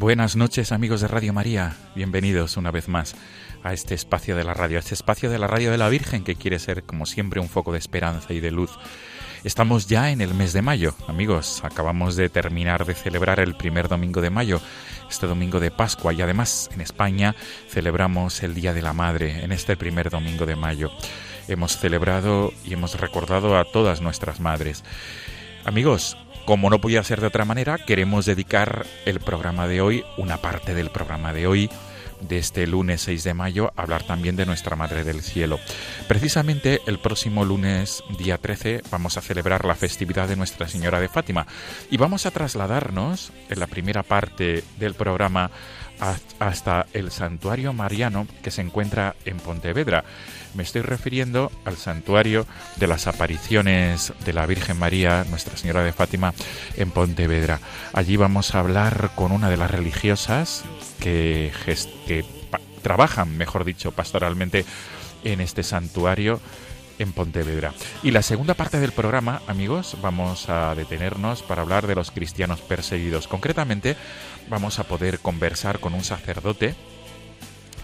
Buenas noches amigos de Radio María, bienvenidos una vez más a este espacio de la radio, a este espacio de la radio de la Virgen que quiere ser como siempre un foco de esperanza y de luz. Estamos ya en el mes de mayo, amigos, acabamos de terminar de celebrar el primer domingo de mayo, este domingo de Pascua y además en España celebramos el Día de la Madre en este primer domingo de mayo. Hemos celebrado y hemos recordado a todas nuestras madres. Amigos, como no podía ser de otra manera, queremos dedicar el programa de hoy, una parte del programa de hoy, de este lunes 6 de mayo, a hablar también de nuestra Madre del Cielo. Precisamente el próximo lunes, día 13, vamos a celebrar la festividad de Nuestra Señora de Fátima y vamos a trasladarnos en la primera parte del programa hasta el santuario mariano que se encuentra en Pontevedra. Me estoy refiriendo al santuario de las apariciones de la Virgen María, Nuestra Señora de Fátima, en Pontevedra. Allí vamos a hablar con una de las religiosas que, trabajan, mejor dicho, pastoralmente en este santuario en Pontevedra. Y la segunda parte del programa, amigos, vamos a detenernos para hablar de los cristianos perseguidos. Concretamente, vamos a poder conversar con un sacerdote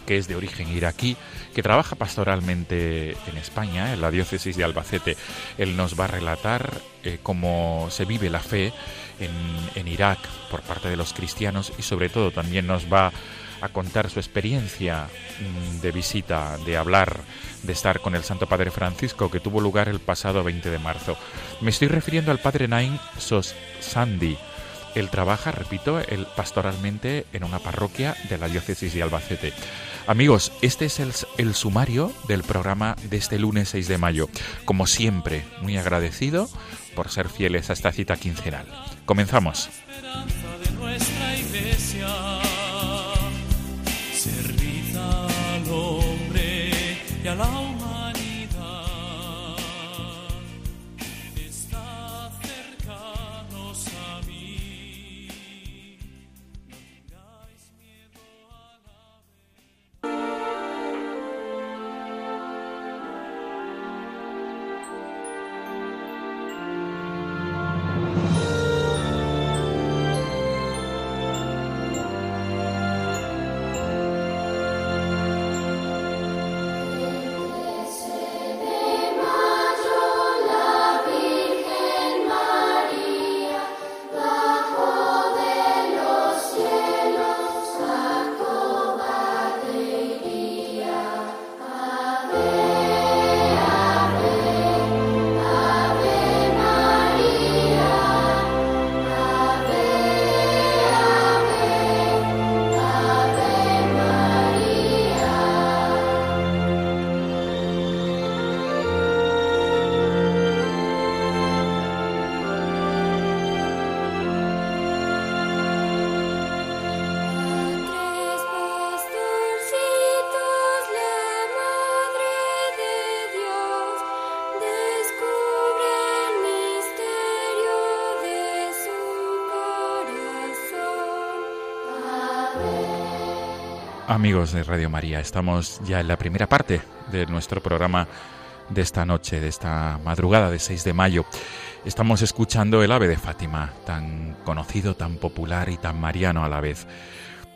que es de origen iraquí, que trabaja pastoralmente en España, en la diócesis de Albacete. Él nos va a relatar eh, cómo se vive la fe en, Irak por parte de los cristianos y sobre todo también nos va a contar su experiencia mm, de visita, de hablar, de estar con el Santo Padre Francisco que tuvo lugar el pasado 20 de marzo. Me estoy refiriendo al Padre Nain Sos Sandi. Él trabaja, repito, el, pastoralmente en una parroquia de la diócesis de Albacete. Amigos, este es el, el, sumario del programa de este lunes 6 de mayo. Como siempre, muy agradecido por ser fieles a esta cita quincenal. Comenzamos. y a la Amigos de Radio María, estamos ya en la primera parte de nuestro programa de esta noche, de esta madrugada de 6 de mayo. Estamos escuchando el ave de Fátima, tan conocido, tan popular y tan mariano a la vez,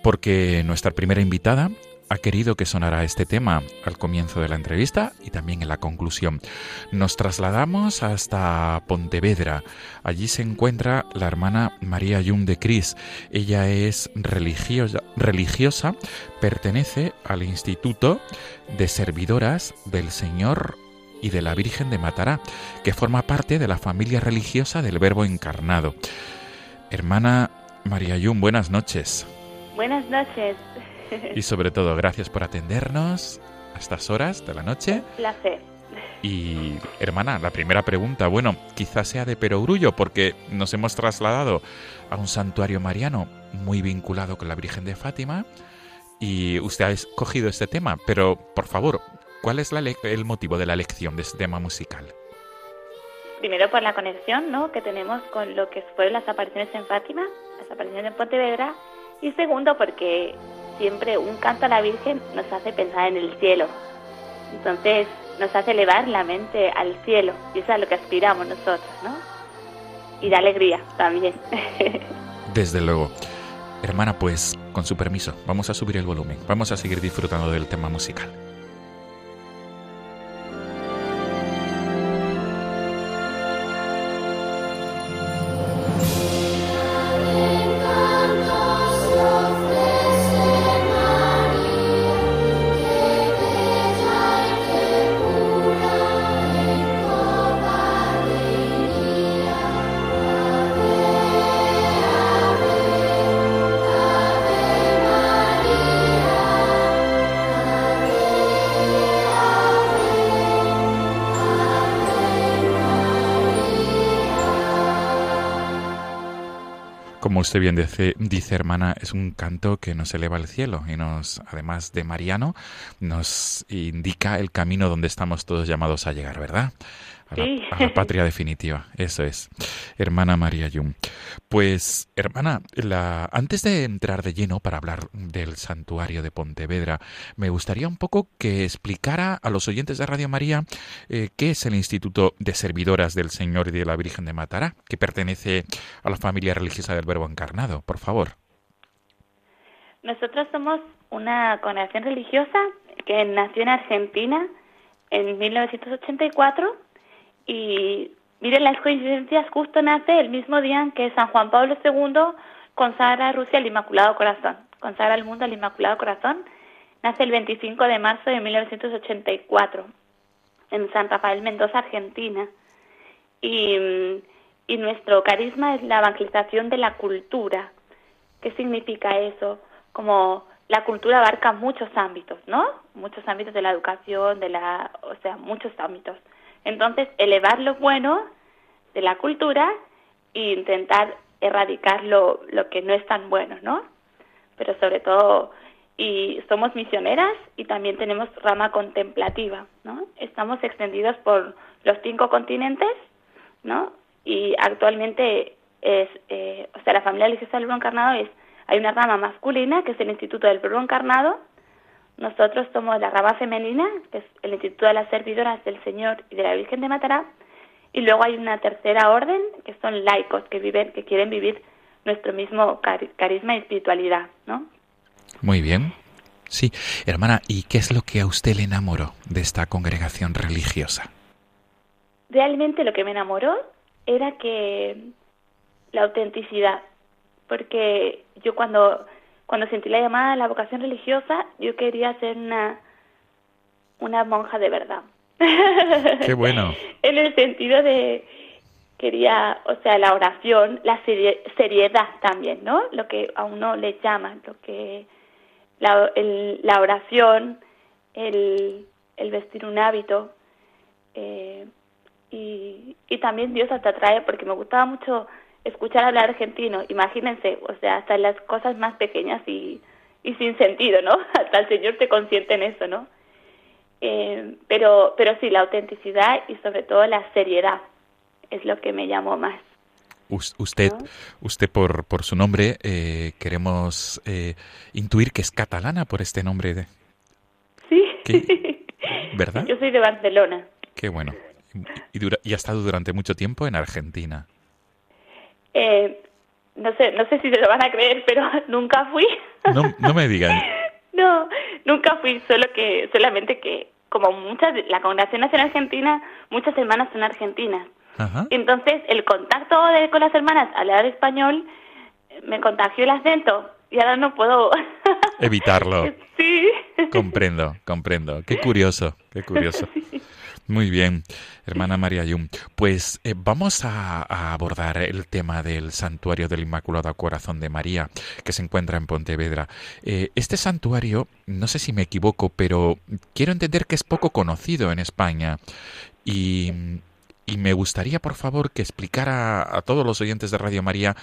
porque nuestra primera invitada ha querido que sonara este tema al comienzo de la entrevista y también en la conclusión. Nos trasladamos hasta Pontevedra. Allí se encuentra la hermana María Yum de Cris. Ella es religiosa, religiosa, pertenece al Instituto de Servidoras del Señor y de la Virgen de Matará, que forma parte de la familia religiosa del Verbo encarnado. Hermana María Yum, buenas noches. Buenas noches. Y sobre todo, gracias por atendernos a estas horas de la noche. Placer. Y, hermana, la primera pregunta, bueno, quizás sea de perogrullo, porque nos hemos trasladado a un santuario mariano muy vinculado con la Virgen de Fátima y usted ha escogido este tema, pero, por favor, ¿cuál es la el motivo de la elección de este tema musical? Primero por la conexión ¿no? que tenemos con lo que fueron las apariciones en Fátima, las apariciones en Pontevedra. Y segundo porque siempre un canto a la Virgen nos hace pensar en el cielo. Entonces nos hace elevar la mente al cielo. Y eso es a lo que aspiramos nosotros, ¿no? Y da alegría también. Desde luego. Hermana, pues, con su permiso, vamos a subir el volumen, vamos a seguir disfrutando del tema musical. Como usted bien dice, dice, hermana, es un canto que nos eleva al cielo y nos, además de Mariano, nos indica el camino donde estamos todos llamados a llegar, ¿verdad? A la, Sí. a la patria definitiva, eso es. Hermana María Yum. Pues, hermana, la, antes de entrar de lleno para hablar del santuario de Pontevedra, me gustaría un poco que explicara a los oyentes de Radio María eh, qué es el Instituto de Servidoras del Señor y de la Virgen de Matará, que pertenece a la familia religiosa del Verbo Encarnado, por favor. Nosotros somos una congregación religiosa que nació en Argentina en 1984 y miren las coincidencias, justo nace el mismo día en que San Juan Pablo II consagra a Rusia al Inmaculado Corazón, consagra al mundo al Inmaculado Corazón, nace el 25 de marzo de 1984 en San Rafael Mendoza, Argentina. Y, y nuestro carisma es la evangelización de la cultura. ¿Qué significa eso? Como la cultura abarca muchos ámbitos, ¿no? Muchos ámbitos de la educación, de la, o sea, muchos ámbitos. Entonces, elevar lo bueno de la cultura e intentar erradicar lo, lo que no es tan bueno, ¿no? Pero sobre todo, y somos misioneras y también tenemos rama contemplativa, ¿no? Estamos extendidos por los cinco continentes, ¿no? Y actualmente es, eh, o sea, la familia religiosa del Verbo Encarnado es, hay una rama masculina que es el Instituto del Verbo Encarnado, nosotros somos la rama femenina, que es el Instituto de las Servidoras del Señor y de la Virgen de Matará, y luego hay una tercera orden, que son laicos, que viven, que quieren vivir nuestro mismo cari- carisma y espiritualidad, ¿no? Muy bien. Sí, hermana, ¿y qué es lo que a usted le enamoró de esta congregación religiosa? realmente lo que me enamoró era que la autenticidad, porque yo cuando cuando sentí la llamada a la vocación religiosa, yo quería ser una una monja de verdad. Qué bueno. en el sentido de quería, o sea, la oración, la serie- seriedad también, ¿no? Lo que a uno le llama, lo que la, el- la oración, el, el vestir un hábito, eh, y, y también Dios te atrae porque me gustaba mucho escuchar hablar argentino, imagínense, o sea, hasta las cosas más pequeñas y, y sin sentido, ¿no? Hasta el Señor te consiente en eso, ¿no? Eh, pero, pero sí, la autenticidad y sobre todo la seriedad es lo que me llamó más. Us- Usted, usted por, por su nombre, eh, queremos eh, intuir que es catalana por este nombre, de, Sí. ¿Qué? ¿verdad? Yo soy de Barcelona. Qué bueno. Y, dura- y ha estado durante mucho tiempo en Argentina. Eh, no sé, no sé si se lo van a creer, pero nunca fui. No, no me digan. No, nunca fui, solo que, solamente que, como muchas, la Congregación Nacional Argentina, muchas hermanas son argentinas. Ajá. Entonces, el contacto de, con las hermanas al hablar español me contagió el acento y ahora no puedo Evitarlo. Sí. Comprendo, comprendo. Qué curioso, qué curioso. Muy bien, hermana María Yum. Pues eh, vamos a, a abordar el tema del santuario del Inmaculado Corazón de María, que se encuentra en Pontevedra. Eh, este santuario, no sé si me equivoco, pero quiero entender que es poco conocido en España. Y, y me gustaría, por favor, que explicara a todos los oyentes de Radio María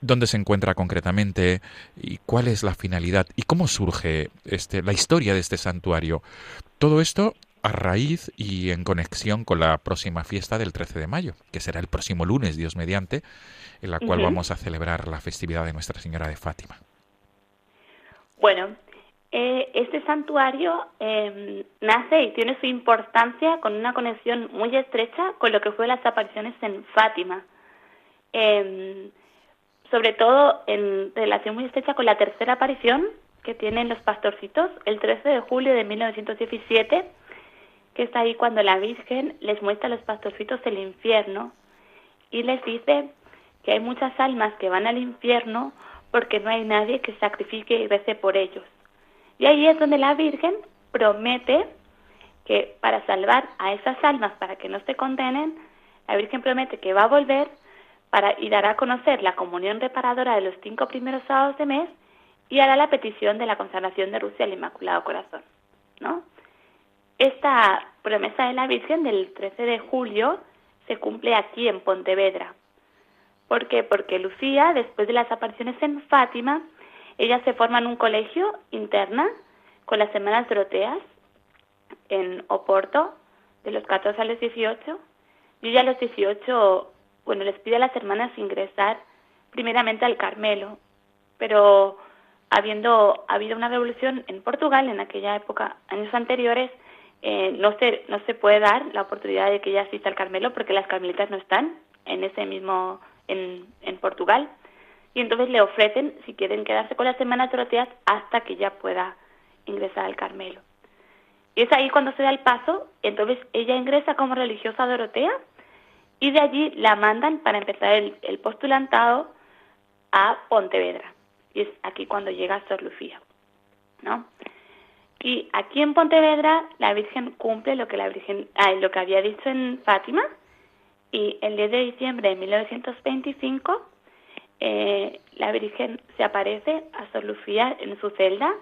dónde se encuentra concretamente y cuál es la finalidad y cómo surge este, la historia de este santuario. Todo esto a raíz y en conexión con la próxima fiesta del 13 de mayo, que será el próximo lunes, Dios mediante, en la cual vamos a celebrar la festividad de Nuestra Señora de Fátima. Bueno, eh, este santuario eh, nace y tiene su importancia con una conexión muy estrecha con lo que fue las apariciones en Fátima. Eh, sobre todo en relación muy estrecha con la tercera aparición que tienen los pastorcitos el 13 de julio de 1917, que está ahí cuando la Virgen les muestra a los pastorcitos el infierno y les dice que hay muchas almas que van al infierno porque no hay nadie que sacrifique y rece por ellos. Y ahí es donde la Virgen promete que para salvar a esas almas, para que no se condenen, la Virgen promete que va a volver para y dará a conocer la comunión reparadora de los cinco primeros sábados de mes y hará la petición de la consagración de Rusia al Inmaculado Corazón, ¿no? Esta promesa de la Virgen del 13 de julio se cumple aquí en Pontevedra. ¿Por qué? Porque Lucía, después de las apariciones en Fátima, ella se forma en un colegio interna con las hermanas Doroteas en Oporto, de los 14 a los 18. Y ella a los 18, bueno, les pide a las hermanas ingresar primeramente al Carmelo, pero habiendo habido una revolución en Portugal en aquella época, años anteriores, eh, no se no se puede dar la oportunidad de que ella asista al Carmelo porque las carmelitas no están en ese mismo en, en Portugal y entonces le ofrecen si quieren quedarse con las hermanas Doroteas hasta que ella pueda ingresar al Carmelo. Y es ahí cuando se da el paso, entonces ella ingresa como religiosa Dorotea y de allí la mandan para empezar el, el postulantado a Pontevedra. Y es aquí cuando llega Sor Lucía, ¿no? Y aquí en Pontevedra la Virgen cumple lo que la Virgen, ah, lo que había dicho en Fátima y el 10 de diciembre de 1925 eh, la Virgen se aparece a Sor Lucía en su celda.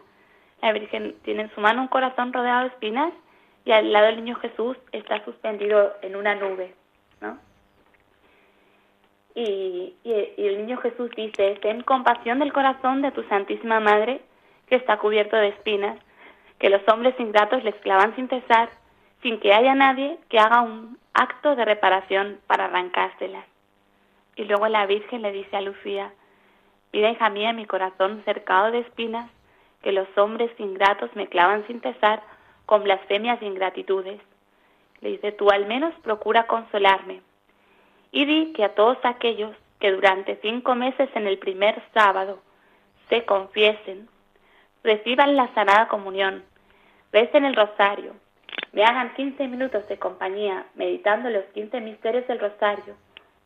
La Virgen tiene en su mano un corazón rodeado de espinas y al lado del niño Jesús está suspendido en una nube, ¿no? Y, y- y el niño Jesús dice, ten compasión del corazón de tu Santísima Madre, que está cubierto de espinas, que los hombres ingratos les clavan sin cesar, sin que haya nadie que haga un acto de reparación para arrancárselas. Y luego la Virgen le dice a Lucía, mira hija mía mi corazón cercado de espinas, que los hombres ingratos me clavan sin cesar con blasfemias e ingratitudes. Le dice, tú al menos procura consolarme. Y di que a todos aquellos que durante cinco meses en el primer sábado se confiesen, reciban la Sagrada Comunión, recen el rosario, me hagan 15 minutos de compañía meditando los 15 misterios del rosario,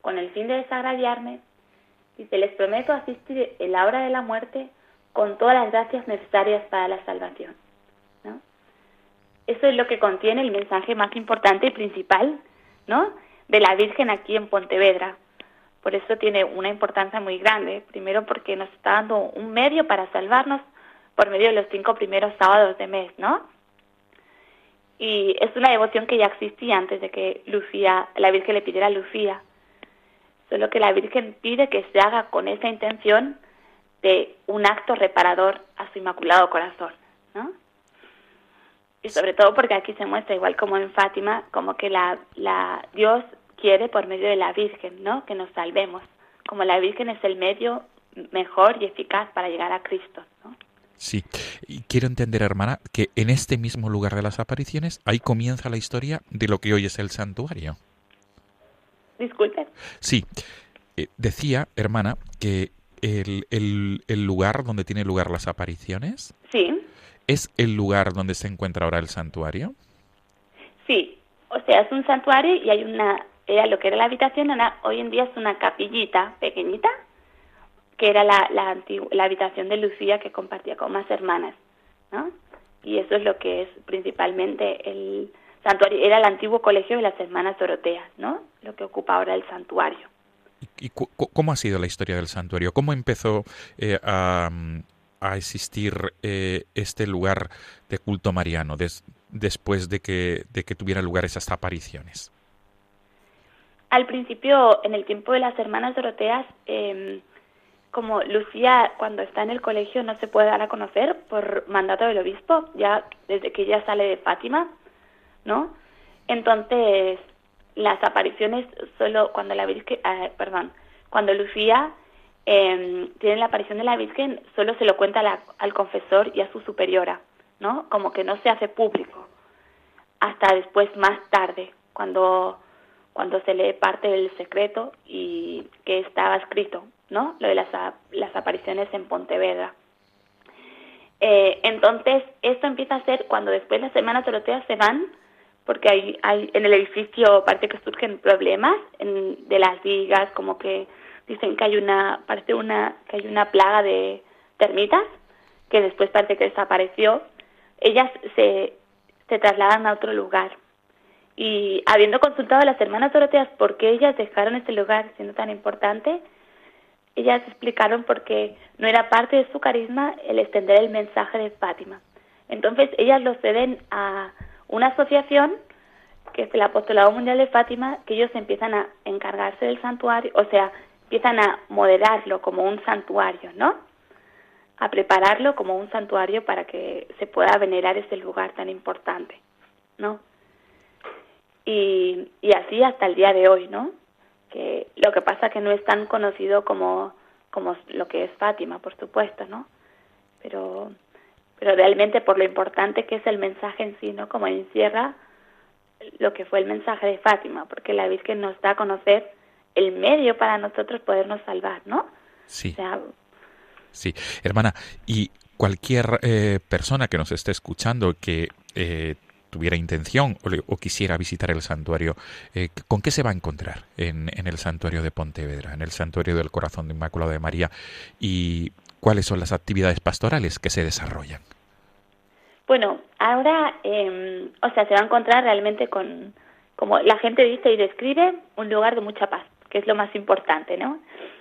con el fin de desagraviarme, y se les prometo asistir en la hora de la muerte con todas las gracias necesarias para la salvación. Eso es lo que contiene el mensaje más importante y principal, ¿no? De la Virgen aquí en Pontevedra. Por eso tiene una importancia muy grande. Primero porque nos está dando un medio para salvarnos por medio de los cinco primeros sábados de mes, ¿no? Y es una devoción que ya existía antes de que Lucía, la Virgen le pidiera a Lucía. Solo que la Virgen pide que se haga con esa intención de un acto reparador a su inmaculado corazón, ¿no? Y sobre todo porque aquí se muestra, igual como en Fátima, como que la, la Dios quiere por medio de la Virgen, ¿no? Que nos salvemos. Como la Virgen es el medio mejor y eficaz para llegar a Cristo, ¿no? Sí, y quiero entender, hermana, que en este mismo lugar de las apariciones, ahí comienza la historia de lo que hoy es el santuario. Disculpen. Sí, eh, decía, hermana, que el, el- el lugar donde tiene lugar las apariciones Sí, es el lugar donde se encuentra ahora el santuario. sí. O sea, es un santuario y hay una, era lo que era la habitación, ahora hoy en día es una capillita pequeñita, que era la, la, la habitación de Lucía que compartía con más hermanas, ¿no? Y eso es lo que es principalmente el santuario, era el antiguo colegio de las hermanas Doroteas, ¿no? Lo que ocupa ahora el santuario. ¿Y, cu- cómo ha sido la historia del santuario? ¿Cómo empezó eh, a, a existir eh, este lugar de culto mariano des- después de que, de que tuviera lugar esas apariciones? Al principio, en el tiempo de las hermanas Doroteas, eh, como Lucía cuando está en el colegio no se puede dar a conocer por mandato del obispo, ya desde que ella sale de Fátima, ¿no? Entonces, las apariciones solo cuando la Virgen, eh, perdón, cuando Lucía eh, tiene la aparición de la Virgen, solo se lo cuenta al confesor y a su superiora, ¿no? Como que no se hace público hasta después más tarde, cuando cuando se lee parte del secreto y que estaba escrito, ¿no? Lo de las, las apariciones en Pontevedra. Eh, entonces, esto empieza a ser cuando después las hermanas doroteas se van, porque hay, hay en el edificio parece que surgen problemas en- de las vigas, como que dicen que hay una, parece una, que hay una plaga de termitas, que después parece que desapareció. Ellas se, se trasladan a otro lugar. Y habiendo consultado a las hermanas Doroteas por qué ellas dejaron ese lugar siendo tan importante, ellas explicaron por qué no era parte de su carisma el extender el mensaje de Fátima. Entonces ellas lo ceden a una asociación que es el Apostolado Mundial de Fátima, que ellos empiezan a encargarse del santuario, o sea, empiezan a moderarlo como un santuario, ¿no? A prepararlo como un santuario para que se pueda venerar ese lugar tan importante, ¿no? y, y así hasta el día de hoy, ¿no? Que lo que pasa que no es tan conocido como, como lo que es Fátima, por supuesto, ¿no? Pero, pero realmente por lo importante que es el mensaje en sí, ¿no? Como encierra lo que fue el mensaje de Fátima, porque la Virgen nos da a conocer el medio para nosotros podernos salvar, ¿no? Sí. O sea, Sí, hermana, y cualquier eh, persona que nos esté escuchando que eh, tuviera intención o, le- o quisiera visitar el santuario, eh, ¿con qué se va a encontrar en, el santuario de Pontevedra, en el santuario del Corazón de Inmaculado de María? ¿Y cuáles son las actividades pastorales que se desarrollan? Bueno, ahora, eh, o sea, se va a encontrar realmente con, como la gente dice y describe, un lugar de mucha paz, que es lo más importante, ¿no?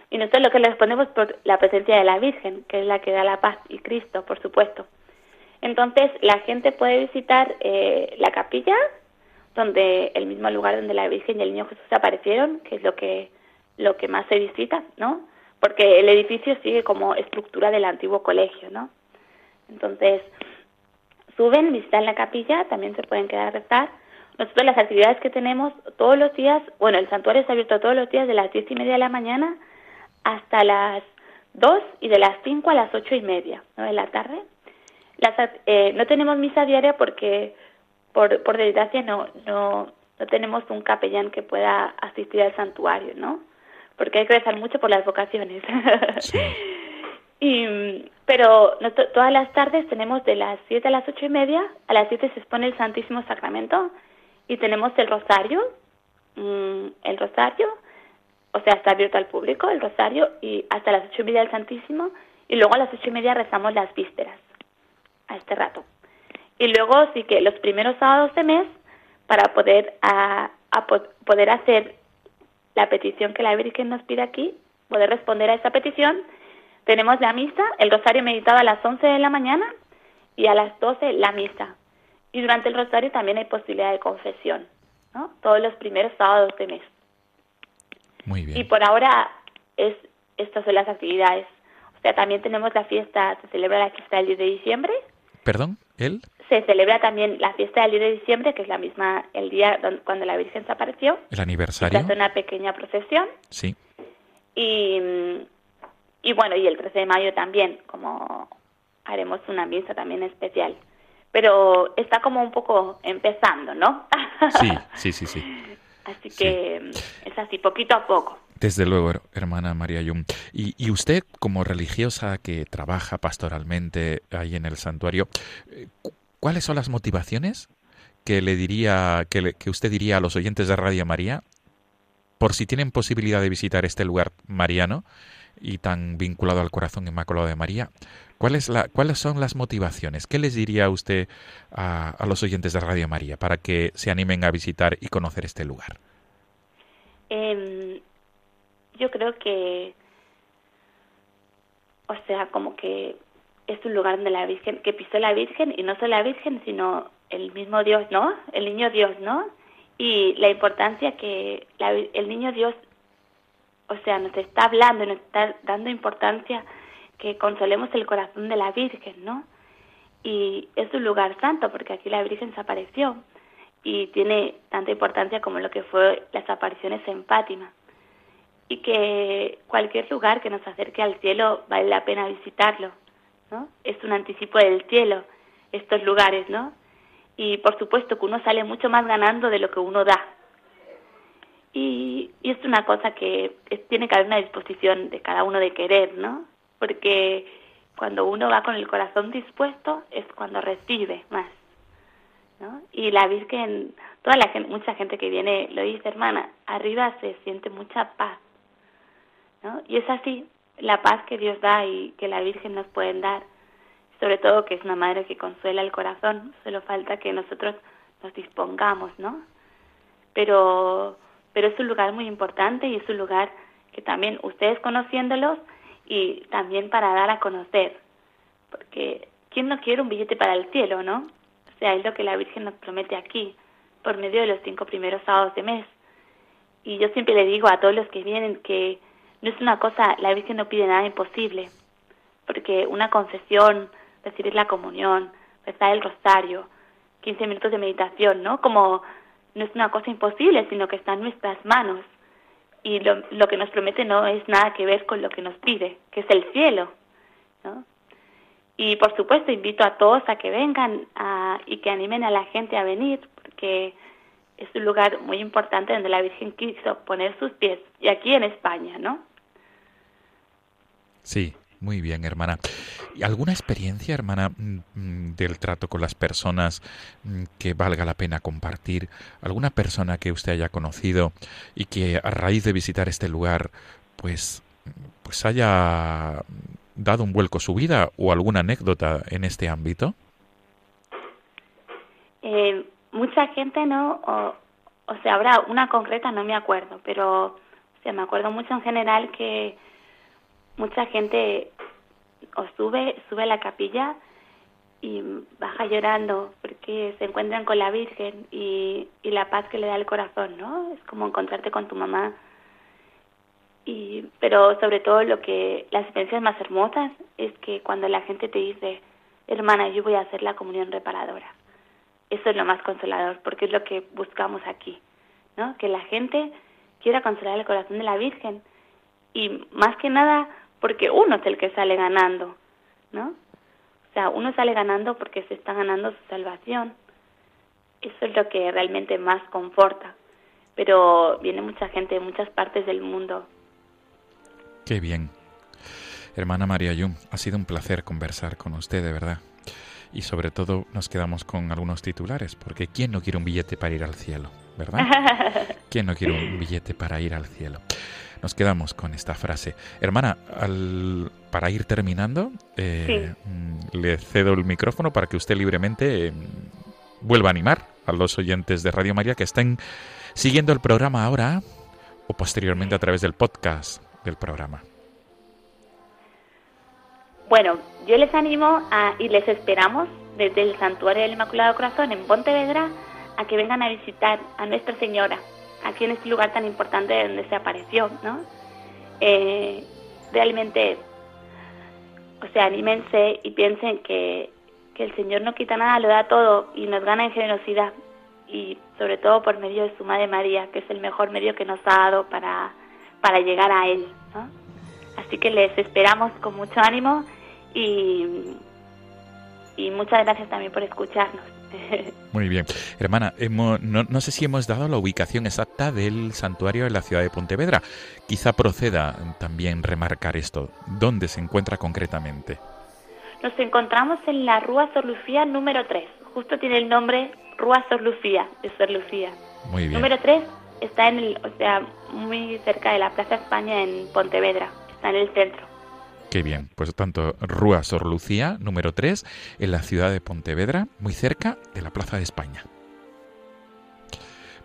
Y nosotros lo que le respondemos por la presencia de la Virgen, que es la que da la paz, y Cristo, por supuesto. Entonces, la gente puede visitar eh, la capilla, donde el mismo lugar donde la Virgen y el Niño Jesús aparecieron, que es lo que lo que más se visita, ¿no? Porque el edificio sigue como estructura del antiguo colegio, ¿no? Entonces, suben, visitan la capilla, también se pueden quedar a rezar. Nosotros las actividades que tenemos todos los días, bueno, el santuario está abierto todos los días de las diez y media de la mañana hasta las dos y de las cinco a las ocho y media ¿no? de la tarde. Las, eh, no tenemos misa diaria porque, por, por desgracia, no, no, no tenemos un capellán que pueda asistir al santuario, ¿no? Porque hay que rezar mucho por las vocaciones. Sí. Y, pero noto- todas las tardes tenemos de las 7 a las ocho y media, a las 7 se expone el Santísimo Sacramento y tenemos el rosario, mm, el rosario, o sea, está abierto al público el rosario y hasta las ocho y media el Santísimo y luego a las ocho y media rezamos las vísperas a este rato. Y luego sí que los primeros sábados de mes, para poder, a, a po- poder hacer la petición que la Virgen nos pide aquí, poder responder a esa petición, tenemos la misa, el rosario meditado a las 11 de la mañana y a las 12 la misa. Y durante el rosario también hay posibilidad de confesión, ¿no? Todos los primeros sábados de mes. Muy bien. Y por ahora es estas son las actividades. O sea, también tenemos la fiesta, se celebra la fiesta del 10 de diciembre, ¿Perdón? ¿Él? se celebra también la fiesta del 10 de diciembre, que es la misma el día cuando la Virgen se apareció. ¿El Se aniversario? hace una pequeña procesión haremos una misa también especial. Pero está como un poco empezando, ¿no? Sí, sí, sí, sí. Así Sí. que es así, poquito a poco. Desde luego, her- hermana María Yum. Y, usted, como religiosa que trabaja pastoralmente ahí en el santuario, eh, cu- ¿cuáles son las motivaciones que le diría, que, le- usted diría a los oyentes de Radio María, por si tienen posibilidad de visitar este lugar mariano y tan vinculado al corazón inmaculado de María? ¿Cuál la, ¿Cuáles son las motivaciones? ¿Qué les diría usted a, a los oyentes de Radio María para que se animen a visitar y conocer este lugar? Em, yo creo que, o sea, como que es un lugar donde la Virgen, que pisó la Virgen, y no solo la Virgen, sino el mismo Dios, ¿no? El niño Dios, ¿no? Y la importancia que la el niño Dios, o sea, nos está hablando, nos está dando importancia que consolemos el corazón de la Virgen, ¿no? Y es un lugar santo, porque aquí la Virgen se apareció y tiene tanta importancia como lo que fue las apariciones en Fátima. Y que cualquier lugar que nos acerque al cielo vale la pena visitarlo, ¿no? Es un anticipo del cielo, estos lugares, ¿no? Y por supuesto que uno sale mucho más ganando de lo que uno da. Y, y es una cosa que tiene que haber una disposición de cada uno de querer, ¿no? Porque cuando uno va con el corazón dispuesto es cuando recibe más. ¿no? Y la Virgen, toda la gente, mucha gente que viene lo dice, hermana, arriba se siente mucha paz, ¿no? Y es así, la paz que Dios da y que la Virgen nos puede dar, sobre todo que es una madre que consuela el corazón, solo falta que nosotros nos dispongamos, ¿no? Pero, pero es un lugar muy importante y es un lugar que también ustedes conociéndolos y también para dar a conocer, porque ¿quién no quiere un billete para el cielo, no? O sea, es lo que la Virgen nos promete aquí, por medio de los cinco primeros sábados de mes. Y yo siempre le digo a todos los que vienen que no es una cosa, la Virgen no pide nada imposible, porque una confesión, recibir la comunión, rezar el rosario, 15 minutos de meditación, ¿no? Como no es una cosa imposible, sino que está en nuestras manos. Y lo, lo que nos promete no es nada que ver con lo que nos pide, que es el cielo, ¿no? Y por supuesto invito a todos a que vengan a- y que animen a la gente a venir, porque es un lugar muy importante donde la Virgen quiso poner sus pies, y aquí en España, ¿no? Sí, muy bien, hermana. ¿Y alguna experiencia, hermana, mm, mm, del trato con las personas mm, que valga la pena compartir? ¿Alguna persona que usted haya conocido y que a raíz de visitar este lugar, pues, pues haya dado un vuelco a su vida o alguna anécdota en este ámbito? Eh, mucha gente, ¿no? O, o sea, habrá una concreta, no me acuerdo, pero o me acuerdo mucho en general que mucha gente o sube, sube a la capilla y baja llorando porque se encuentran con la Virgen y, y la paz que le da el corazón, ¿no? Es como encontrarte con tu mamá. Y, pero sobre todo lo que las experiencias más hermosas es que cuando la gente te dice, hermana, yo voy a hacer la comunión reparadora. Eso es lo más consolador, porque es lo que buscamos aquí, ¿no? Que la gente quiera consolar el corazón de la Virgen y más que nada porque uno es el que sale ganando, ¿no? O sea, uno sale ganando porque se está ganando su salvación. Eso es lo que realmente más conforta. Pero viene mucha gente de muchas partes del mundo. Qué bien. Hermana María Yum, ha sido un placer conversar con usted, de verdad. Y sobre todo nos quedamos con algunos titulares, porque ¿quién no quiere un billete para ir al cielo? ¿Verdad? ¿Quién no quiere un billete para ir al cielo? Nos quedamos con esta frase. Hermana, al- para ir terminando, eh, mm, le cedo el micrófono para que usted libremente eh, vuelva a animar a los oyentes de Radio María que estén siguiendo el programa ahora o posteriormente a través del podcast del programa. Bueno, yo les animo a, y les esperamos desde el Santuario del Inmaculado Corazón en Pontevedra a que vengan a visitar a Nuestra Señora, aquí en este lugar tan importante donde se apareció, ¿no? Eh, realmente, o sea, anímense y piensen que, que el Señor no quita nada, lo da todo y nos gana en generosidad y sobre todo por medio de su Madre María, que es el mejor medio que nos ha dado para, para llegar a Él, ¿no? Así que les esperamos con mucho ánimo y, y muchas gracias también por escucharnos. Muy bien. Hermana, hemos- no, no sé si hemos dado la ubicación exacta del santuario en la ciudad de Pontevedra. Quizá proceda también remarcar esto. ¿Dónde se encuentra concretamente? Nos encontramos en la Rúa Sor Lucía número 3. Justo tiene el nombre Rúa Sor Lucía, de Sor Lucía. Muy bien. Número 3 está en el, o sea, muy cerca de la Plaza España en Pontevedra. Está en el centro. Qué bien. Pues tanto Rúa Sor Lucía, número 3, en la ciudad de Pontevedra, muy cerca de la Plaza de España.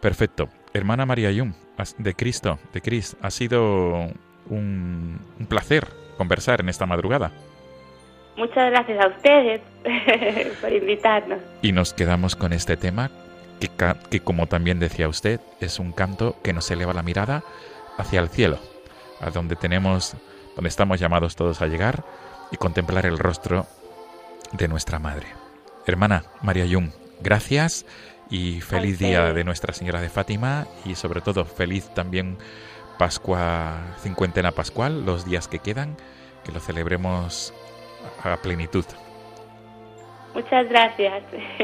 Perfecto. Hermana María Yum, de Cristo, de Cris, ha sido un, un placer conversar en esta madrugada. Muchas gracias a ustedes por invitarnos. Y nos quedamos con este tema que, que, como también decía usted, es un canto que nos eleva la mirada hacia el cielo, a donde tenemos, donde estamos llamados todos a llegar y contemplar el rostro de nuestra Madre. Hermana María Yum, gracias y feliz día de Nuestra Señora de Fátima y sobre todo feliz también Pascua, cincuentena pascual, los días que quedan, que lo celebremos a plenitud. Muchas gracias.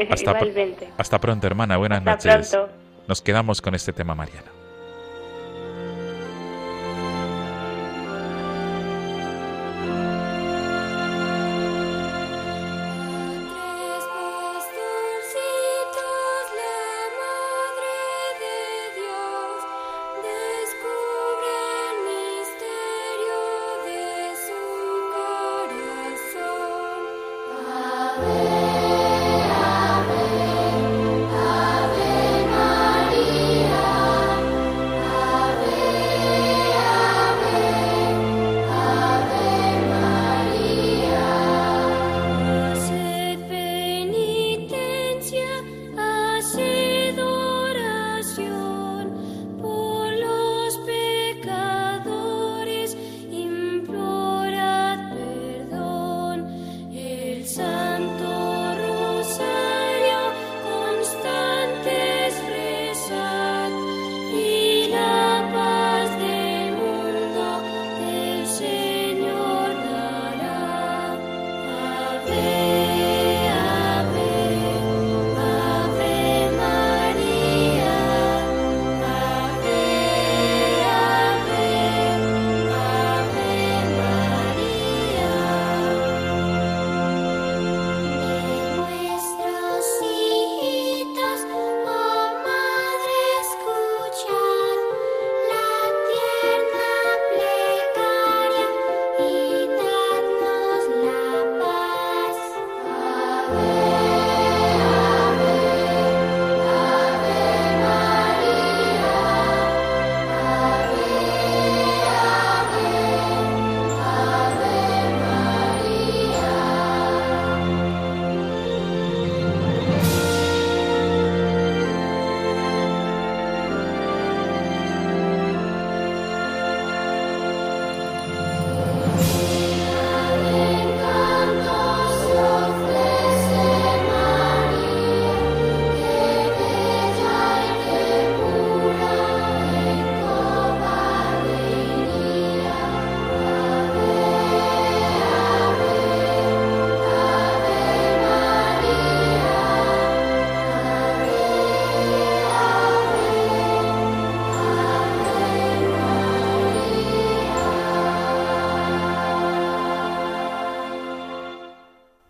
Hasta pr- Igualmente. Hasta pronto, hermana. Buenas Hasta noches. pronto. Nos quedamos con este tema, Mariana.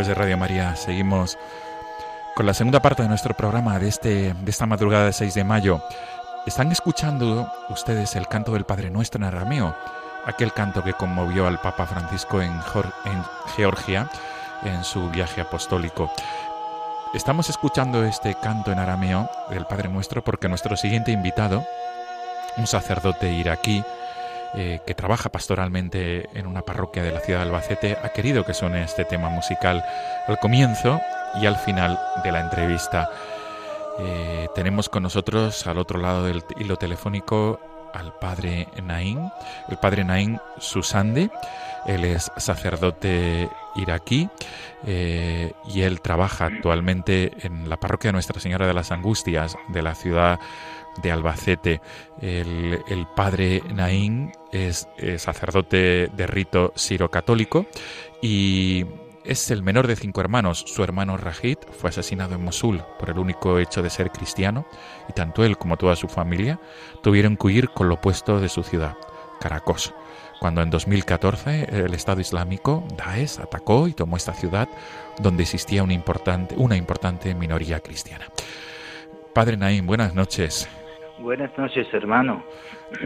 Amigos de Radio María, seguimos con la segunda parte de nuestro programa de, este, de esta madrugada de 6 de mayo. Están escuchando ustedes el canto del Padre Nuestro en arameo, aquel canto que conmovió al Papa Francisco en, en Georgia en su viaje apostólico. Estamos escuchando este canto en arameo del Padre Nuestro porque nuestro siguiente invitado, un sacerdote iraquí, eh, que trabaja pastoralmente en una parroquia de la ciudad de Albacete, ha querido que suene este tema musical al comienzo y al final de la entrevista. Eh, tenemos con nosotros al otro lado del hilo telefónico al padre Naín, el padre Naín Susande. Él es sacerdote iraquí eh, y él trabaja actualmente en la parroquia Nuestra Señora de las Angustias de la ciudad de Albacete. El, padre Naín es, eh, sacerdote de rito sirocatólico y es el menor de cinco hermanos. Su hermano Rajid fue asesinado en Mosul por el único hecho de ser cristiano y tanto él como toda su familia tuvieron que huir con lo opuesto de su ciudad, Caracos. Cuando en 2014 el Estado Islámico, Daesh, atacó y tomó esta ciudad donde existía una importante, una importante minoría cristiana. Padre Naín, buenas noches. Buenas noches, hermano.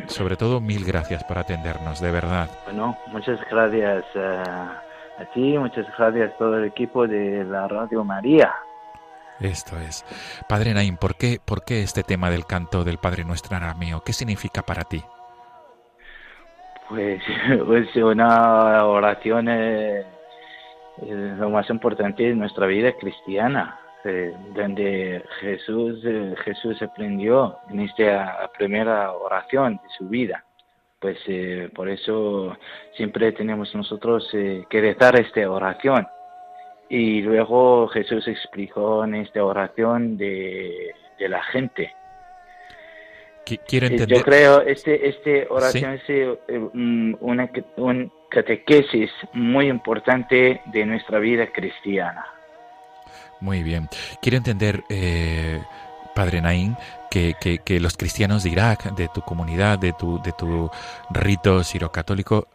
Sobre todo, mil gracias por atendernos, de verdad. Bueno, muchas gracias eh, a ti, muchas gracias a todo el equipo de la Radio María. Esto es. Padre Naín, ¿por qué, ¿por qué este tema del canto del Padre Nuestro arameo? ¿Qué significa para ti? Pues, pues una oración es lo más importante de nuestra vida cristiana, eh, donde Jesús, eh, Jesús aprendió en esta primera oración de su vida. Pues eh, por eso siempre tenemos nosotros eh, que rezar esta oración. Y luego Jesús explicó en esta oración de, de la gente. Quiero Eh, entender. Yo creo este este oración es eh, mm, una ca- un catequesis muy importante de nuestra vida cristiana. Muy bien. Quiero entender, eh, Padre Naín, que, que- que los cristianos de Irak, de tu comunidad, de tu, de tu rito sirocatólico,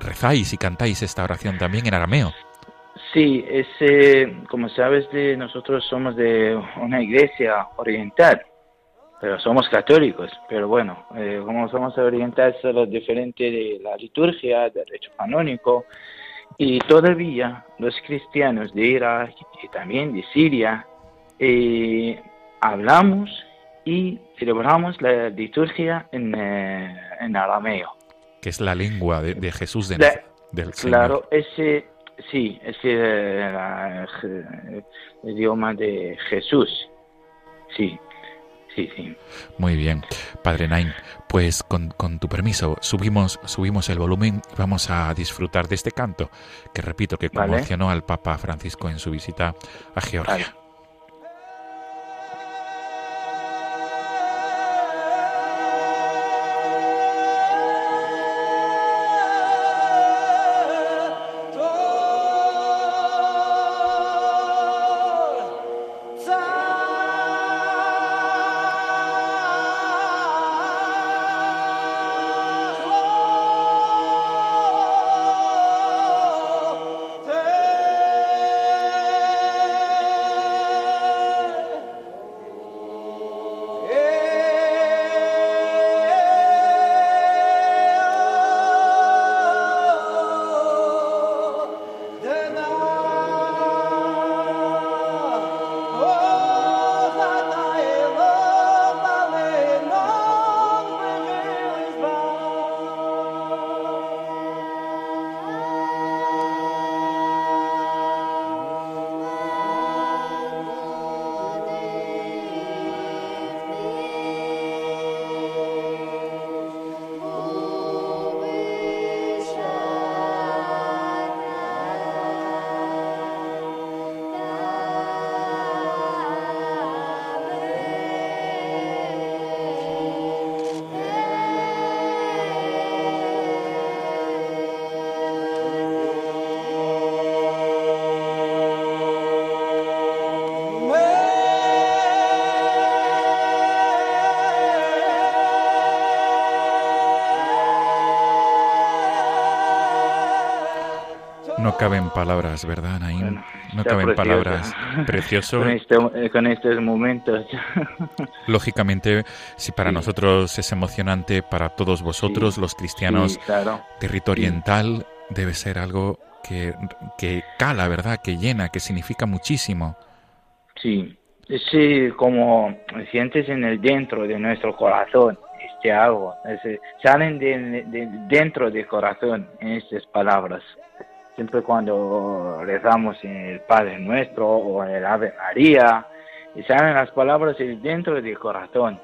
rezáis y cantáis esta oración también en arameo. Sí, es eh, como sabes de nosotros somos de una iglesia oriental, pero somos católicos. Pero bueno, eh, como somos orientales es lo diferente de la liturgia, del derecho canónico. Y todavía los cristianos de Irak y también de Siria eh, hablamos y celebramos la liturgia en, eh, en arameo. que es la lengua de, de Jesús de La- del Señor. Claro, ese, sí, ese eh, el idioma de Jesús. Sí, sí, sí. Muy bien, Padre Nain. Pues con, con tu permiso, subimos, subimos el volumen y vamos a disfrutar de este canto, que repito que Vale. conmocionó al Papa Francisco en su visita a Georgia. Vale. Caben palabras, ¿verdad, Naim? Bueno, no caben precioso. palabras. Precioso. con, este- eh, con estos momentos. Lógicamente, si para Sí. nosotros es emocionante, para todos vosotros, Sí. los cristianos, Sí, claro. territorio oriental debe ser algo que, que cala, ¿verdad? Que llena, que significa muchísimo. Sí, sí, como sientes en el dentro de nuestro corazón este algo, ese- salen de, de- dentro del corazón en estas palabras. Siempre cuando rezamos el Padre Nuestro o el Ave María, y salen las palabras de dentro del corazón.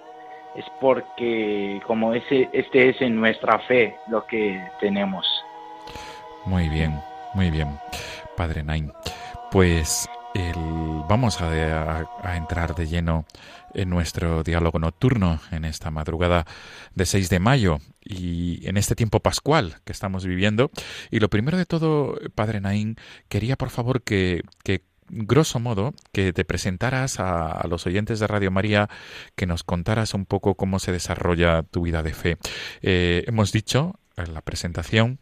Es porque como ese, este es en nuestra fe lo que tenemos. Muy bien, muy bien, Padre Naim. Pues el- vamos a, entrar de lleno en nuestro diálogo nocturno en esta madrugada de 6 de mayo y en este tiempo pascual que estamos viviendo. Y lo primero de todo, Padre Naim, quería por favor que, que grosso modo, que te presentaras a, a los oyentes de Radio María, que nos contaras un poco cómo se desarrolla tu vida de fe. Eh, hemos dicho en la presentación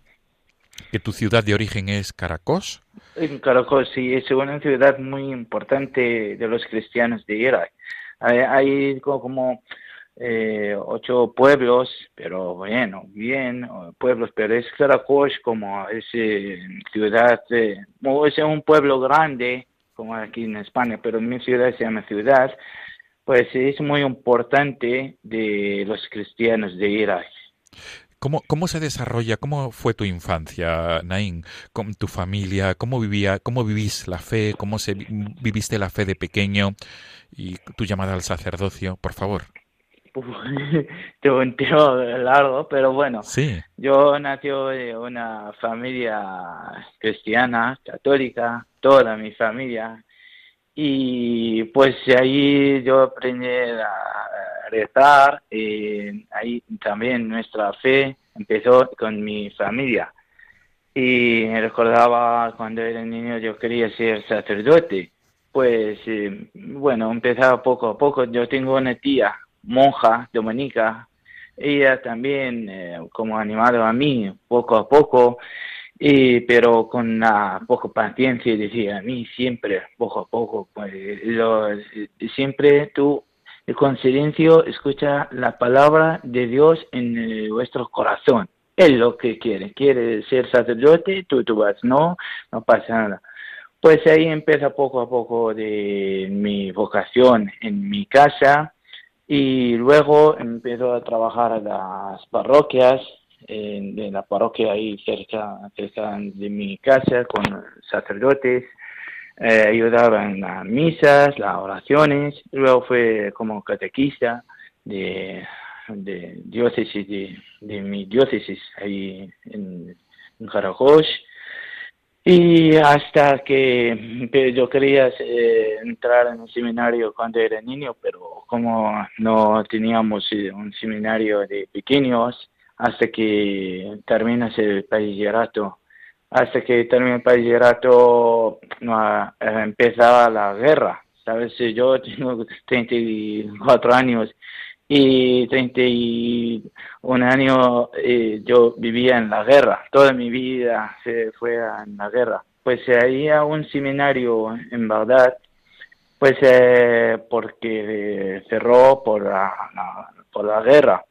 que tu ciudad de origen es Caracos. En Caracol sí es una ciudad muy importante de los cristianos de Irak. Hay, hay co- como eh, ocho pueblos, pero bueno, bien, o pueblos, pero es Caracol como es eh, ciudad, eh, es un pueblo grande, como aquí en España, pero mi ciudad se llama ciudad, pues es muy importante de los cristianos de Irak. ¿Cómo, ¿Cómo se desarrolla? ¿Cómo fue tu infancia, Naín? ¿Con tu familia? ¿Cómo vivía? ¿Cómo vivís la fe? ¿Cómo se vi- viviste la fe de pequeño? Y tu llamada al sacerdocio, por favor. Tengo un tema largo, pero bueno. Sí. Yo nací de una familia cristiana, católica, toda mi familia. Y pues ahí yo aprendí a rezar. Y ahí también nuestra fe empezó con mi familia. Y me recordaba cuando era niño yo quería ser sacerdote. Pues eh, bueno, empezaba poco a poco. Yo tengo una tía, monja, dominica, ella también eh, como animado a mí poco a poco y pero con la poca paciencia decía a mí siempre poco a poco pues siempre tú con silencio escucha la palabra de Dios en eh, vuestro corazón. Él lo que quiere. Quiere ser sacerdote tú tú vas no no pasa nada pues ahí empieza poco a poco de mi vocación en mi casa y luego empezó a trabajar en las parroquias, en, la parroquia ahí cerca, cerca de mi casa con sacerdotes, eh, ayudaba en las misas, las oraciones, luego fue como catequista de, de diócesis, de, de mi diócesis ahí en, en. Y hasta que que yo quería eh, entrar en un seminario cuando era niño, pero como no teníamos eh, un seminario de pequeños, hasta que terminas el bachillerato, hasta que termina el bachillerato, no, eh, empezaba la guerra. Sabes, yo tengo 34 años y 31 años eh, yo vivía en la guerra, toda mi vida se fue en la guerra. Pues ahí a un seminario en Bagdad, pues eh, porque eh, cerró por la- por la guerra.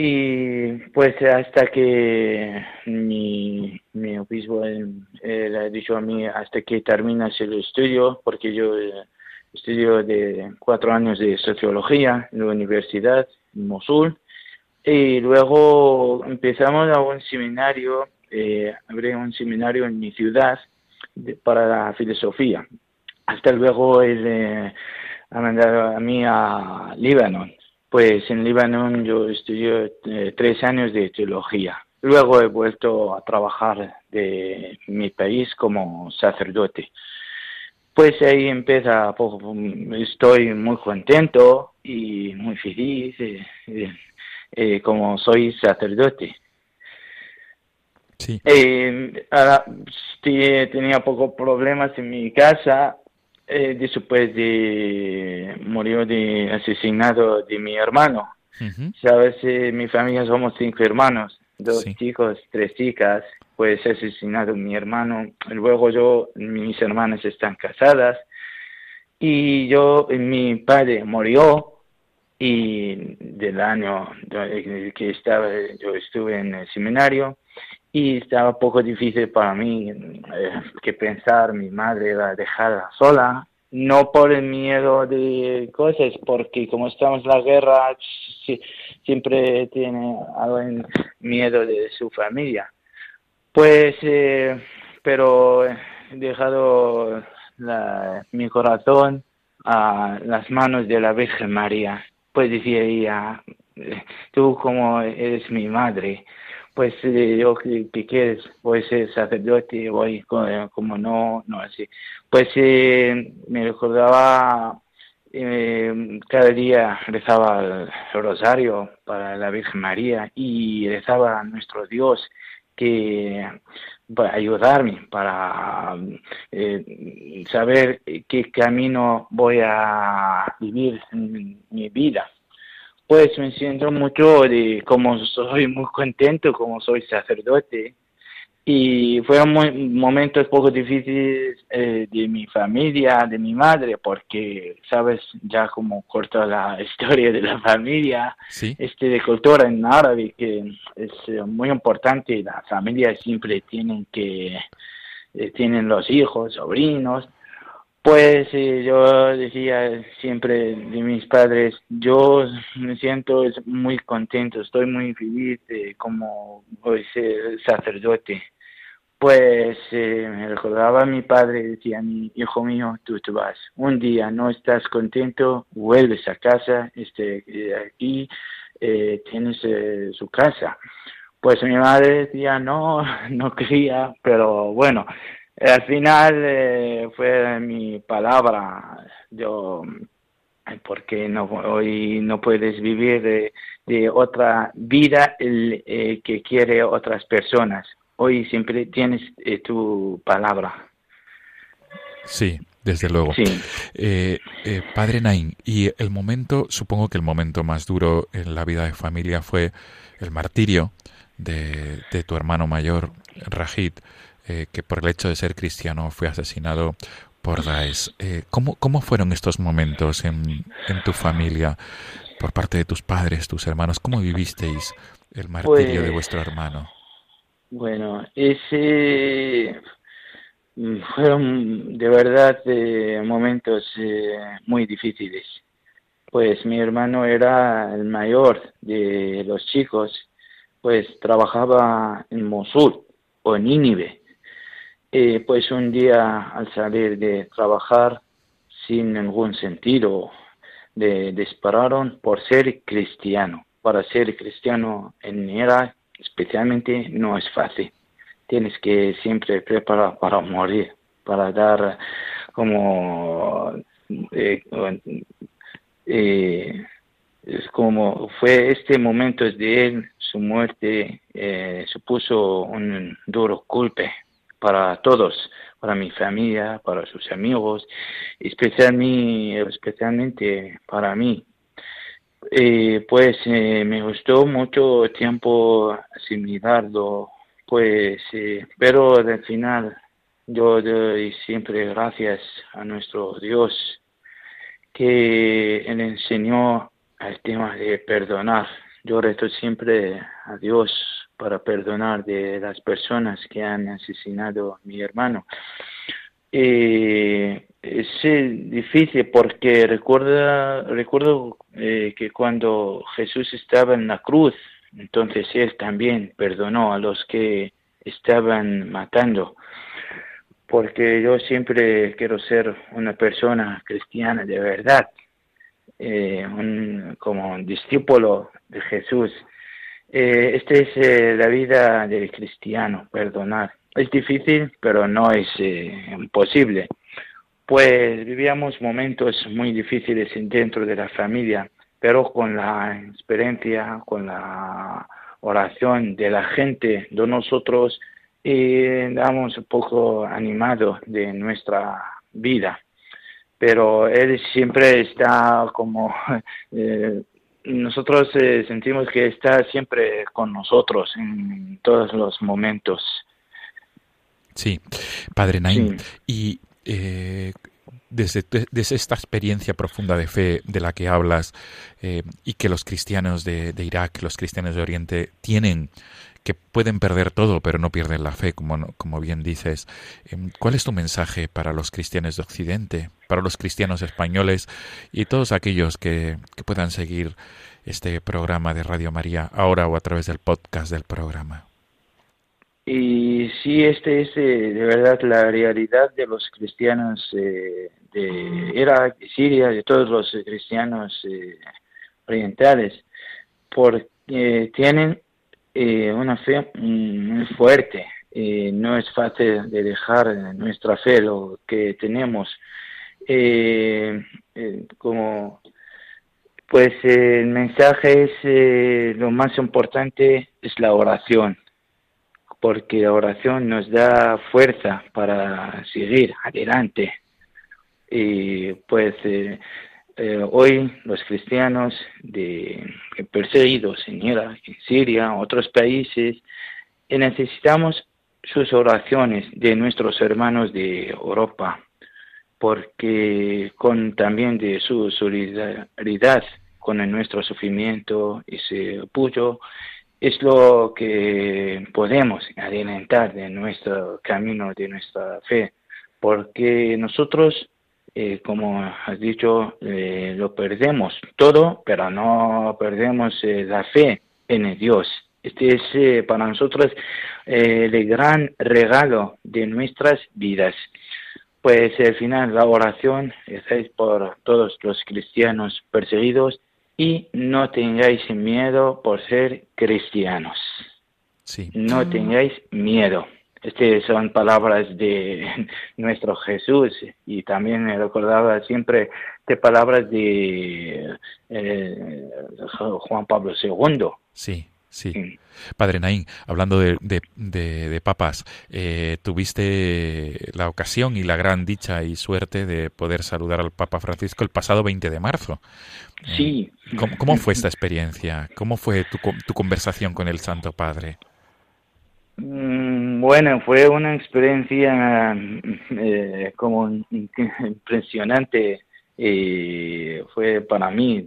Y pues hasta que mi, mi obispo le ha dicho a mí hasta que terminas el estudio, porque yo eh, estudio de cuatro años de sociología en la universidad en Mosul, y luego empezamos a un seminario, eh, abrí un seminario en mi ciudad para la filosofía. Hasta luego él eh, ha mandado a mí a Líbano. Pues en Líbano yo estudié eh, tres años de teología. Luego he vuelto a trabajar de mi país como sacerdote. Pues ahí empieza, poco, estoy muy contento y muy feliz eh, eh, eh, como soy sacerdote. Sí. Eh, ahora, sí, tenía pocos problemas en mi casa eh, después de murió de asesinado de mi hermano. Sabes, Eh, mi familia somos cinco hermanos, dos Sí. chicos, tres chicas. pues asesinado mi hermano. Luego yo, mis hermanas están casadas y yo, mi padre murió y del año de- que estaba, yo estuve en el seminario y estaba un poco difícil para mí eh, que pensar mi madre va a dejarla sola, no por el miedo de cosas, porque como estamos en la guerra, si- siempre tiene algo en miedo de su familia. Pues, eh, pero he dejado mi corazón a las manos de la Virgen María. Pues decía ella, eh, tú como eres mi madre, pues eh, yo que, quieres, a ser sacerdote, voy co- como no, no así. Pues eh, me recordaba, eh, cada día rezaba el rosario para la Virgen María y rezaba a nuestro Dios que para ayudarme para eh, saber qué camino voy a vivir en mi vida. Pues me siento mucho de como soy muy contento como soy sacerdote y fueron muy- momentos poco difíciles eh, de mi familia, de mi madre, porque sabes ya como corta la historia de la familia, Sí. este de cultura en árabe que es eh, muy importante, la familia siempre tienen que eh, tienen los hijos, sobrinos, pues yo decía siempre de mis padres, yo me siento muy contento, estoy muy feliz como sacerdote. Pues eh, me recordaba a mi padre, decía mi hijo mío, tú te vas. Un día no estás contento, vuelves a casa, este, eh, aquí eh, tienes eh, su casa. Pues mi madre decía, no, no quería, pero bueno, al final eh, fue mi palabra. Yo, porque no, hoy no puedes vivir de, de otra vida el, eh, que quiere otras personas. Hoy siempre tienes eh, tu palabra. Sí, desde luego. Sí. Eh, eh, padre Nain, y el momento, supongo que el momento más duro en la vida de familia fue el martirio de, de tu hermano mayor, Rajid, eh, que por el hecho de ser cristiano fue asesinado por Daesh. Eh, ¿cómo, ¿Cómo fueron estos momentos en, en tu familia, por parte de tus padres, tus hermanos? ¿Cómo vivisteis el martirio de Pues- vuestro hermano? Bueno, ese mm, fueron de verdad eh, momentos eh, muy difíciles. Pues mi hermano era el mayor de los chicos, pues trabajaba en Mosul o en Nínive. Eh, pues un día al salir de trabajar sin ningún sentido, le dispararon por ser cristiano. Para ser cristiano en Irak especialmente no es fácil. Tienes que siempre preparar para morir, para dar como eh, eh, como fue este momento de él, su muerte eh, supuso un duro golpe para todos, para mi familia, para sus amigos, especialmente, especialmente para mí. Eh, pues eh, me gustó mucho tiempo asimilarlo, pues, eh, pero al final yo doy siempre gracias a nuestro Dios que Él enseñó el tema de perdonar. Yo reto siempre a Dios para perdonar de las personas que han asesinado a mi hermano. Eh, es eh, difícil porque recuerda, recuerdo eh, que cuando Jesús estaba en la cruz, entonces Él también perdonó a los que estaban matando. Porque yo siempre quiero ser una persona cristiana de verdad, un, como un discípulo de Jesús. Eh, esta es eh, la vida del cristiano, perdonar. Es difícil, pero no es eh, imposible. Pues vivíamos momentos muy difíciles dentro de la familia, pero con la experiencia, con la oración de la gente, de nosotros, eh, damos un poco animado de nuestra vida. Pero Él siempre está como, eh, nosotros eh, sentimos que está siempre con nosotros en todos los momentos. Sí, Padre Naim. Sí. Y eh, desde, desde esta experiencia profunda de fe de la que hablas eh, y que los cristianos de, de Irak, los cristianos de Oriente tienen, que pueden perder todo, pero no pierden la fe, como, como bien dices. Em, ¿Cuál es tu mensaje para los cristianos de Occidente, para los cristianos españoles y todos aquellos que, que puedan seguir este programa de Radio María ahora o a través del podcast del programa? Y sí, este es eh, de verdad la realidad de los cristianos eh, de Irak, de Siria, de todos los eh, cristianos orientales, porque tienen eh, una fe muy fuerte. Eh, no es fácil de dejar nuestra fe, lo que tenemos. Eh, eh, como pues eh, el mensaje es eh, lo más importante es la oración porque la oración nos da fuerza para seguir adelante. Y pues eh, hoy los cristianos de, perseguidos en Irak, en Siria, otros países, eh, necesitamos sus oraciones de nuestros hermanos de Europa, porque con también de su solidaridad con nuestro sufrimiento, ese apoyo, es lo que podemos adelantar de nuestro camino, de nuestra fe, porque nosotros, eh, como has dicho, eh, lo perdemos todo, pero no perdemos eh, la fe en Dios. Este es para nosotros el gran regalo de nuestras vidas. Pues al final la oración es por todos los cristianos perseguidos y no tengáis miedo por ser cristianos. Sí. No tengáis miedo. Estas son palabras de nuestro Jesús y también me recordaba siempre de palabras de eh, Juan Pablo II. Sí, sí. Padre Naín, hablando de, de, de- de papas, eh, tuviste la ocasión y la gran dicha y suerte de poder saludar al Papa Francisco el pasado 20 de marzo. Sí. ¿Cómo, cómo fue esta experiencia? ¿Cómo fue tu, tu conversación con el Santo Padre? Mm, Bueno, fue una experiencia eh, como impresionante y fue para mí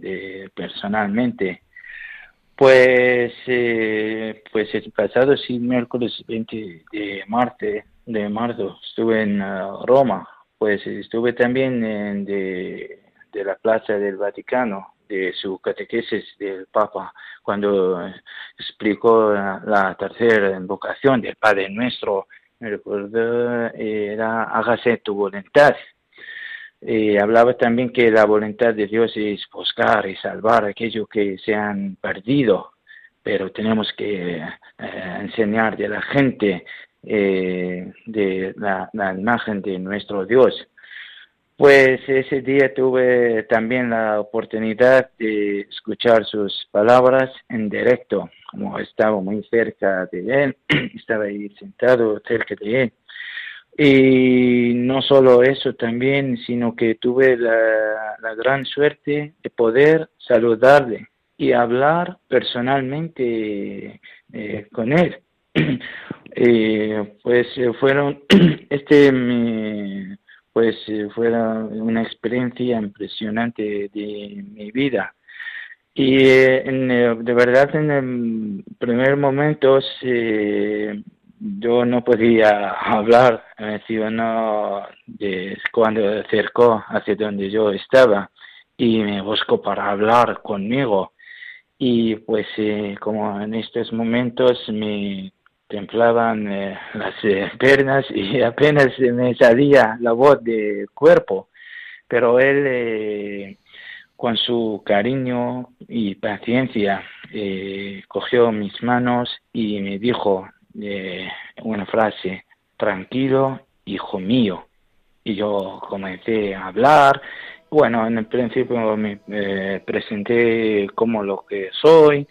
personalmente. Pues, eh, pues el pasado sí, miércoles 20 de marzo, de marzo estuve en ah, Roma. Pues estuve también en de, de la Plaza del Vaticano, de su catequesis del Papa, cuando explicó la, tercera invocación del Padre Nuestro. Me recuerdo, era hágase tu voluntad. Eh, hablaba también que la voluntad de Dios es buscar y salvar aquello que se han perdido, pero tenemos que eh, enseñar de la gente eh, de la imagen de nuestro Dios. Pues ese día tuve también la oportunidad de escuchar sus palabras en directo, como estaba muy cerca de él, estaba ahí sentado cerca de él. Y no solo eso también, sino que tuve la, gran suerte de poder saludarle y hablar personalmente eh, con él. Eh, pues eh, fueron, este mi- pues eh, fuera una experiencia impresionante de mi vida. Y eh, en, eh, de verdad en el primer momento yo no podía hablar, mencionó de cuando acercó hacia donde yo estaba y me buscó para hablar conmigo. Y pues como en estos momentos me templaban eh, las eh, piernas y apenas me salía la voz del cuerpo, pero él eh, con su cariño y paciencia eh, cogió mis manos y me dijo eh, una frase, tranquilo, hijo mío. Y yo comencé a hablar. Bueno, en el principio me presenté como lo que soy,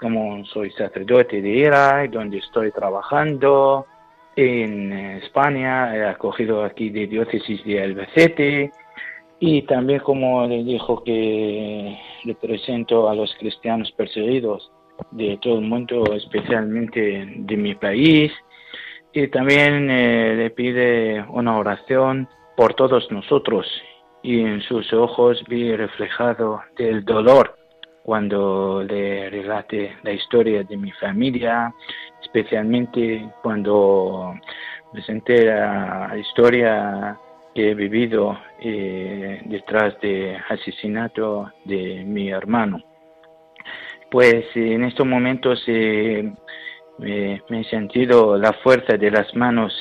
como soy sacerdote de Irak, donde estoy trabajando en España, he acogido aquí de diócesis de Albacete, y también como le dijo que le presento a los cristianos perseguidos de todo el mundo, especialmente de mi país, Y también eh, le pide una oración por todos nosotros. Y en sus ojos vi reflejado el dolor cuando le relate la historia de mi familia, especialmente cuando presenté la historia que he vivido eh, detrás del asesinato de mi hermano. Pues en estos momentos eh, me, he sentido la fuerza de las manos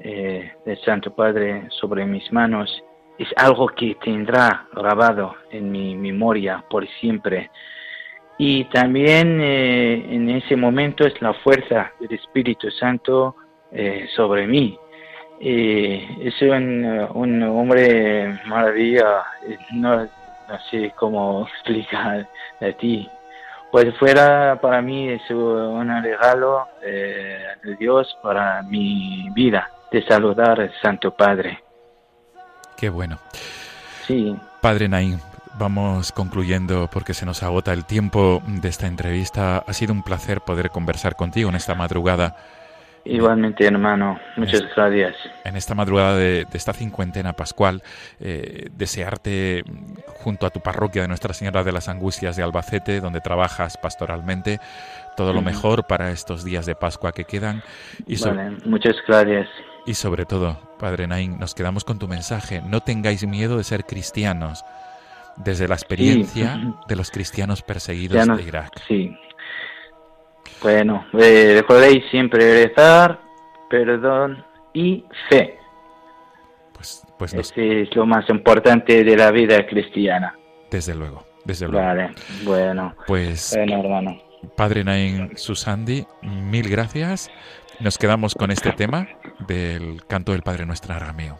eh, del Santo Padre sobre mis manos. Es algo que tendrá grabado en mi memoria por siempre. Y también eh, en ese momento es la fuerza del Espíritu Santo eh, sobre mí. Eh, es un, un hombre maravilla, no, no sé cómo explicar a ti. Pues fuera para mí es un regalo de Dios para mi vida, de saludar al Santo Padre. Qué bueno. Sí, Padre Naín, vamos concluyendo porque se nos agota el tiempo de esta entrevista. Ha sido un placer poder conversar contigo en esta madrugada. igualmente hermano, muchas gracias. En esta madrugada de, de esta cincuentena pascual, eh, desearte mm, junto a tu parroquia de Nuestra Señora de las Angustias de Albacete, donde trabajas pastoralmente, todo lo mejor para estos días de Pascua que quedan y, so- Vale, muchas gracias. Y sobre todo, Padre Naín, nos quedamos con tu mensaje. No tengáis miedo de ser cristianos, desde la experiencia ujú. de los cristianos perseguidos de Irak. Sí. Bueno, eh, recordéis siempre rezar, perdón y fe. Pues, pues nos- Ese es lo más importante de la vida cristiana. desde luego, desde luego. Vale, bueno, Pues bueno hermano. Padre Nain Susandi, mil gracias. Nos quedamos con este tema del canto del Padre Nuestro en arameo.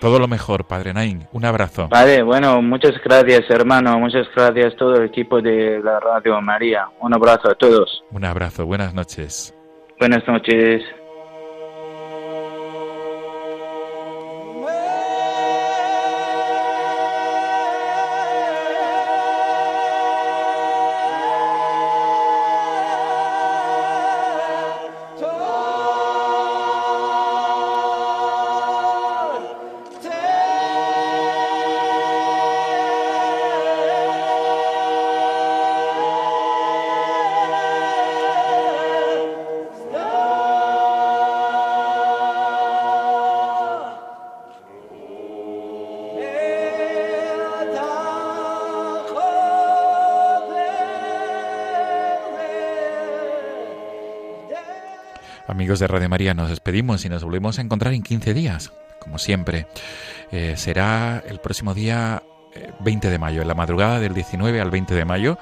Todo lo mejor, Padre Nain. Un abrazo. Vale, bueno, muchas gracias hermano, muchas gracias a todo el equipo de la Radio María. Un abrazo a todos. Un abrazo. Buenas noches. Buenas noches. Amigos de Radio María, nos despedimos y nos volvemos a encontrar en 15 días, como siempre. Eh, será el próximo día eh, 20 de mayo, en la madrugada del 19 al 20 de mayo,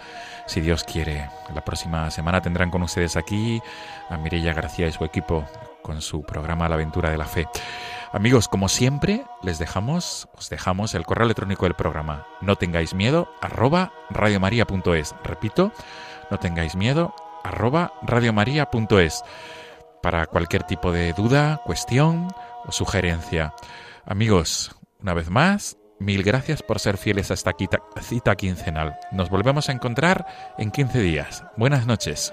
si Dios quiere. La próxima semana tendrán con ustedes aquí a Mireia García y su equipo con su programa La aventura de la fe. Amigos, como siempre, les dejamos, os dejamos el correo electrónico del programa. No tengáis miedo, arroba radiomaria.es. Repito, no tengáis miedo, arroba radiomaria.es para cualquier tipo de duda, cuestión o sugerencia. Amigos, una vez más, mil gracias por ser fieles a esta cita quincenal. Nos volvemos a encontrar en 15 días. Buenas noches.